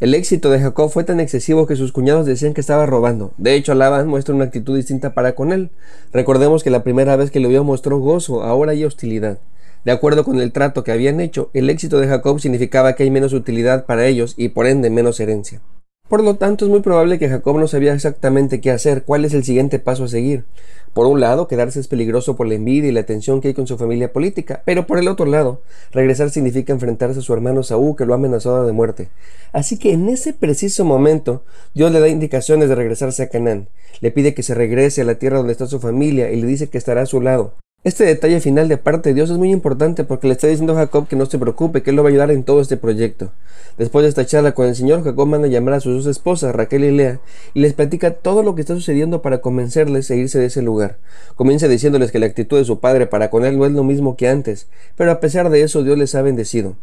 El éxito de Jacob fue tan excesivo que sus cuñados decían que estaba robando. De hecho, Labán muestra una actitud distinta para con él. Recordemos que la primera vez que lo vio mostró gozo, ahora hay hostilidad. De acuerdo con el trato que habían hecho, el éxito de Jacob significaba que hay menos utilidad para ellos y por ende menos herencia. Por lo tanto, es muy probable que Jacob no sabía exactamente qué hacer, cuál es el siguiente paso a seguir. Por un lado, quedarse es peligroso por la envidia y la tensión que hay con su familia política, pero por el otro lado, regresar significa enfrentarse a su hermano Saúl que lo ha amenazado de muerte. Así que en ese preciso momento, Dios le da indicaciones de regresarse a Canaán. Le pide que se regrese a la tierra donde está su familia y le dice que estará a su lado. Este detalle final de parte de Dios es muy importante porque le está diciendo a Jacob que no se preocupe, que él lo va a ayudar en todo este proyecto. Después de esta charla con el Señor, Jacob manda a llamar a sus dos esposas, Raquel y Lea, y les platica todo lo que está sucediendo para convencerles a irse de ese lugar. Comienza diciéndoles que la actitud de su padre para con él no es lo mismo que antes, pero a pesar de eso Dios les ha bendecido.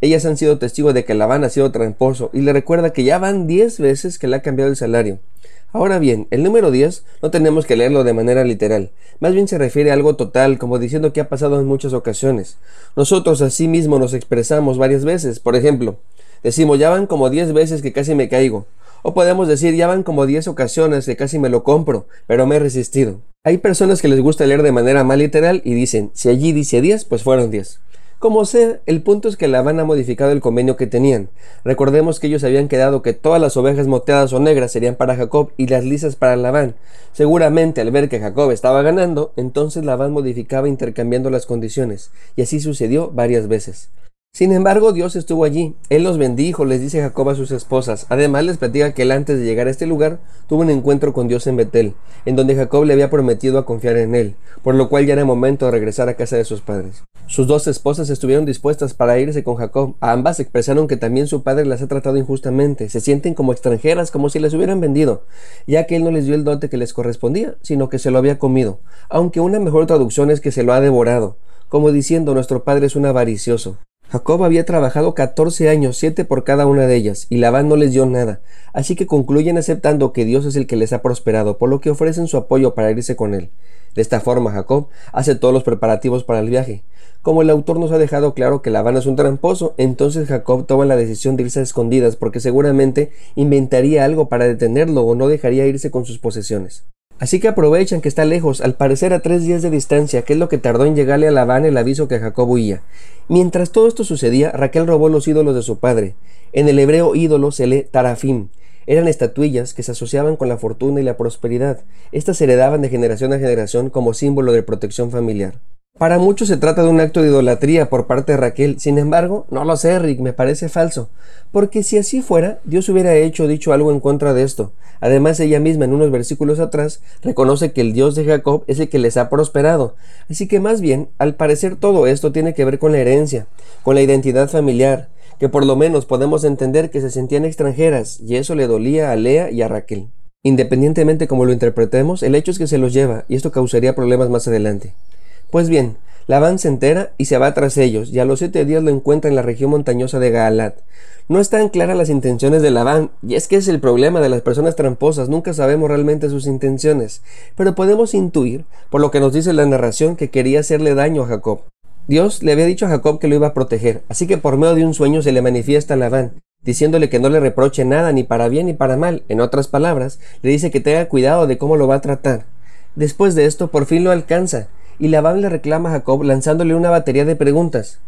Ellas han sido testigos de que Labán ha sido tramposo y le recuerda que ya van diez veces que le ha cambiado el salario. Ahora bien, el número 10 no tenemos que leerlo de manera literal, más bien se refiere a algo total, como diciendo que ha pasado en muchas ocasiones. Nosotros así mismo nos expresamos varias veces, por ejemplo, decimos ya van como 10 veces que casi me caigo, o podemos decir ya van como 10 ocasiones que casi me lo compro, pero me he resistido. Hay personas que les gusta leer de manera más literal y dicen, si allí dice 10, pues fueron 10. Como sea, el punto es que Labán ha modificado el convenio que tenían. Recordemos que ellos habían quedado que todas las ovejas moteadas o negras serían para Jacob y las lisas para Labán. Seguramente al ver que Jacob estaba ganando, entonces Labán modificaba intercambiando las condiciones, y así sucedió varias veces. Sin embargo, Dios estuvo allí. Él los bendijo, les dice Jacob a sus esposas. Además, les platica que él antes de llegar a este lugar tuvo un encuentro con Dios en Betel, en donde Jacob le había prometido a confiar en él, por lo cual ya era momento de regresar a casa de sus padres. Sus dos esposas estuvieron dispuestas para irse con Jacob. Ambas expresaron que también su padre las ha tratado injustamente. Se sienten como extranjeras, como si les hubieran vendido, ya que él no les dio el dote que les correspondía, sino que se lo había comido. Aunque una mejor traducción es que se lo ha devorado, como diciendo nuestro padre es un avaricioso. Jacob había trabajado 14 años, siete por cada una de ellas, y Labán no les dio nada, así que concluyen aceptando que Dios es el que les ha prosperado, por lo que ofrecen su apoyo para irse con él. De esta forma, Jacob hace todos los preparativos para el viaje. Como el autor nos ha dejado claro que Labán es un tramposo, entonces Jacob toma la decisión de irse a escondidas porque seguramente inventaría algo para detenerlo o no dejaría irse con sus posesiones. Así que aprovechan que está lejos, al parecer a tres días de distancia, que es lo que tardó en llegarle a Labán el aviso que Jacob huía. Mientras todo esto sucedía, Raquel robó los ídolos de su padre. En el hebreo ídolo se lee tarafim. Eran estatuillas que se asociaban con la fortuna y la prosperidad. Estas se heredaban de generación a generación como símbolo de protección familiar. Para muchos se trata de un acto de idolatría por parte de Raquel. Sin embargo, no lo sé, Rick, me parece falso. Porque si así fuera, Dios hubiera hecho dicho algo en contra de esto. Además, ella misma en unos versículos atrás reconoce que el Dios de Jacob es el que les ha prosperado. Así que más bien, al parecer todo esto tiene que ver con la herencia, con la identidad familiar, que por lo menos podemos entender que se sentían extranjeras, y eso le dolía a Lea y a Raquel. Independientemente como lo interpretemos, el hecho es que se los lleva, y esto causaría problemas más adelante. Pues bien, Labán se entera y se va tras ellos, y a los siete días lo encuentra en la región montañosa de Gaalat. No están claras las intenciones de Labán, y es que es el problema de las personas tramposas, nunca sabemos realmente sus intenciones, pero podemos intuir, por lo que nos dice la narración, que quería hacerle daño a Jacob. Dios le había dicho a Jacob que lo iba a proteger, así que por medio de un sueño se le manifiesta a Labán, diciéndole que no le reproche nada ni para bien ni para mal. En otras palabras, le dice que tenga cuidado de cómo lo va a tratar. Después de esto, por fin lo alcanza, y Labán le reclama a Jacob lanzándole una batería de preguntas.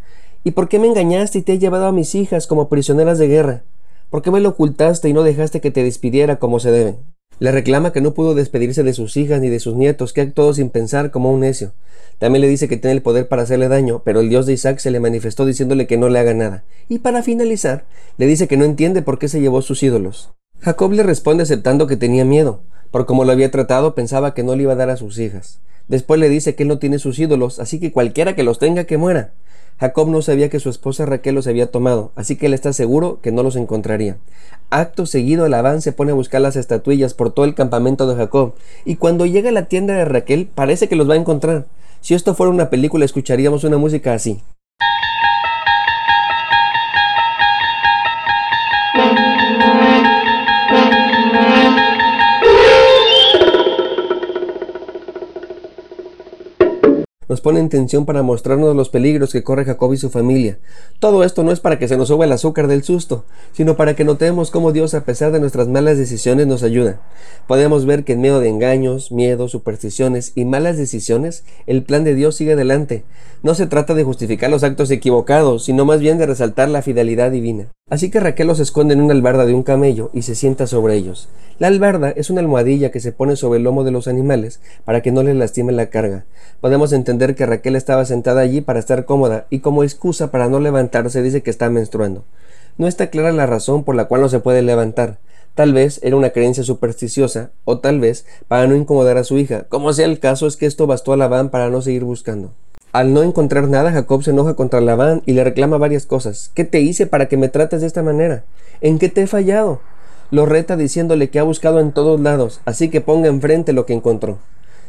¿Y por qué me engañaste y te has llevado a mis hijas como prisioneras de guerra? ¿Por qué me lo ocultaste y no dejaste que te despidiera como se debe? Le reclama que no pudo despedirse de sus hijas ni de sus nietos, que actuó sin pensar como un necio. También le dice que tiene el poder para hacerle daño, pero el Dios de Isaac se le manifestó diciéndole que no le haga nada. Y para finalizar, le dice que no entiende por qué se llevó sus ídolos. Jacob le responde aceptando que tenía miedo, por como lo había tratado pensaba que no le iba a dar a sus hijas. Después le dice que él no tiene sus ídolos, así que cualquiera que los tenga que muera. Jacob no sabía que su esposa Raquel los había tomado, así que él está seguro que no los encontraría. Acto seguido, Labán se pone a buscar las estatuillas por todo el campamento de Jacob, y cuando llega a la tienda de Raquel parece que los va a encontrar. Si esto fuera una película escucharíamos una música así. Nos pone en tensión para mostrarnos los peligros que corre Jacob y su familia. Todo esto no es para que se nos suba el azúcar del susto, sino para que notemos cómo Dios, a pesar de nuestras malas decisiones, nos ayuda. Podemos ver que en medio de engaños, miedos, supersticiones y malas decisiones, el plan de Dios sigue adelante. No se trata de justificar los actos equivocados, sino más bien de resaltar la fidelidad divina. Así que Raquel los esconde en una albarda de un camello y se sienta sobre ellos. La albarda es una almohadilla que se pone sobre el lomo de los animales para que no les lastime la carga. Podemos entender que Raquel estaba sentada allí para estar cómoda y como excusa para no levantarse dice que está menstruando. No está clara la razón por la cual no se puede levantar. Tal vez era una creencia supersticiosa o tal vez para no incomodar a su hija. Como sea el caso es que esto bastó a Labán para no seguir buscando. Al no encontrar nada, Jacob se enoja contra Labán y le reclama varias cosas. ¿Qué te hice para que me trates de esta manera? ¿En qué te he fallado? Lo reta diciéndole que ha buscado en todos lados, así que ponga enfrente lo que encontró.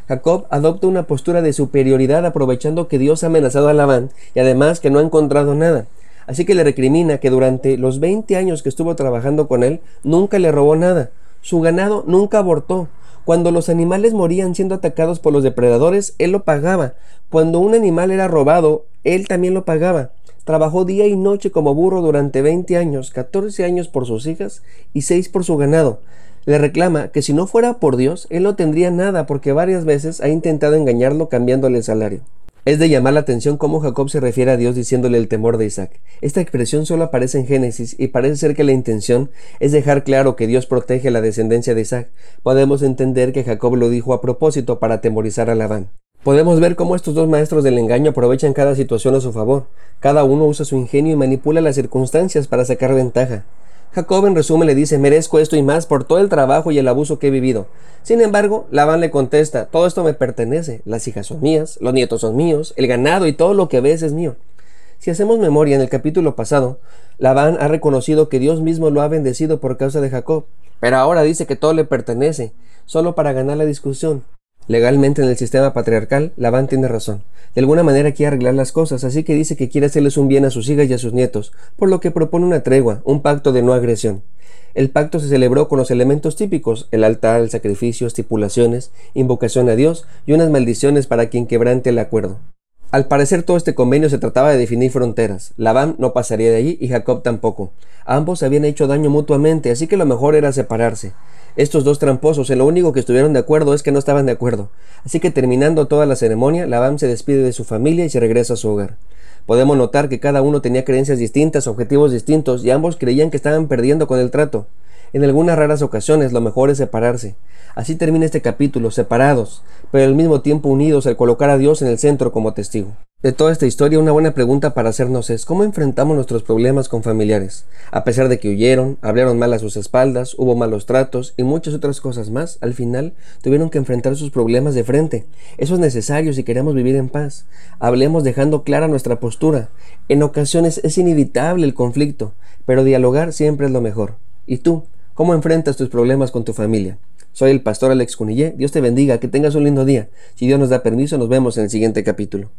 Jacob adopta una postura de superioridad aprovechando que Dios ha amenazado a Labán y además que no ha encontrado nada. Así que le recrimina que durante los 20 años que estuvo trabajando con él nunca le robó nada. Su ganado nunca abortó. Cuando los animales morían siendo atacados por los depredadores, él lo pagaba. Cuando un animal era robado, él también lo pagaba. Trabajó día y noche como burro durante 20 años, 14 años por sus hijas y 6 por su ganado. Le reclama que si no fuera por Dios, él no tendría nada porque varias veces ha intentado engañarlo cambiándole el salario. Es de llamar la atención cómo Jacob se refiere a Dios diciéndole el temor de Isaac. Esta expresión solo aparece en Génesis y parece ser que la intención es dejar claro que Dios protege la descendencia de Isaac. Podemos entender que Jacob lo dijo a propósito para atemorizar a Labán. Podemos ver cómo estos dos maestros del engaño aprovechan cada situación a su favor. Cada uno usa su ingenio y manipula las circunstancias para sacar ventaja. Jacob en resumen le dice, merezco esto y más por todo el trabajo y el abuso que he vivido. Sin embargo, Labán le contesta, todo esto me pertenece, las hijas son mías, los nietos son míos, el ganado y todo lo que ves es mío. Si hacemos memoria en el capítulo pasado, Labán ha reconocido que Dios mismo lo ha bendecido por causa de Jacob, pero ahora dice que todo le pertenece, solo para ganar la discusión. Legalmente en el sistema patriarcal, Labán tiene razón. De alguna manera quiere arreglar las cosas, así que dice que quiere hacerles un bien a sus hijas y a sus nietos, por lo que propone una tregua, un pacto de no agresión. El pacto se celebró con los elementos típicos, el altar, el sacrificio, estipulaciones, invocación a Dios y unas maldiciones para quien quebrante el acuerdo. Al parecer todo este convenio se trataba de definir fronteras. Labán no pasaría de allí y Jacob tampoco. Ambos habían hecho daño mutuamente, así que lo mejor era separarse. Estos dos tramposos, en lo único que estuvieron de acuerdo es que no estaban de acuerdo. Así que terminando toda la ceremonia, Labán se despide de su familia y se regresa a su hogar. Podemos notar que cada uno tenía creencias distintas, objetivos distintos, y ambos creían que estaban perdiendo con el trato. En algunas raras ocasiones lo mejor es separarse. Así termina este capítulo, separados, pero al mismo tiempo unidos al colocar a Dios en el centro como testigo. De toda esta historia, una buena pregunta para hacernos es ¿cómo enfrentamos nuestros problemas con familiares? A pesar de que huyeron, hablaron mal a sus espaldas, hubo malos tratos y muchas otras cosas más, al final tuvieron que enfrentar sus problemas de frente. Eso es necesario si queremos vivir en paz. Hablemos dejando clara nuestra postura. En ocasiones es inevitable el conflicto, pero dialogar siempre es lo mejor. ¿Y tú? ¿Cómo enfrentas tus problemas con tu familia? Soy el pastor Alex Cunillé. Dios te bendiga, que tengas un lindo día. Si Dios nos da permiso, nos vemos en el siguiente capítulo.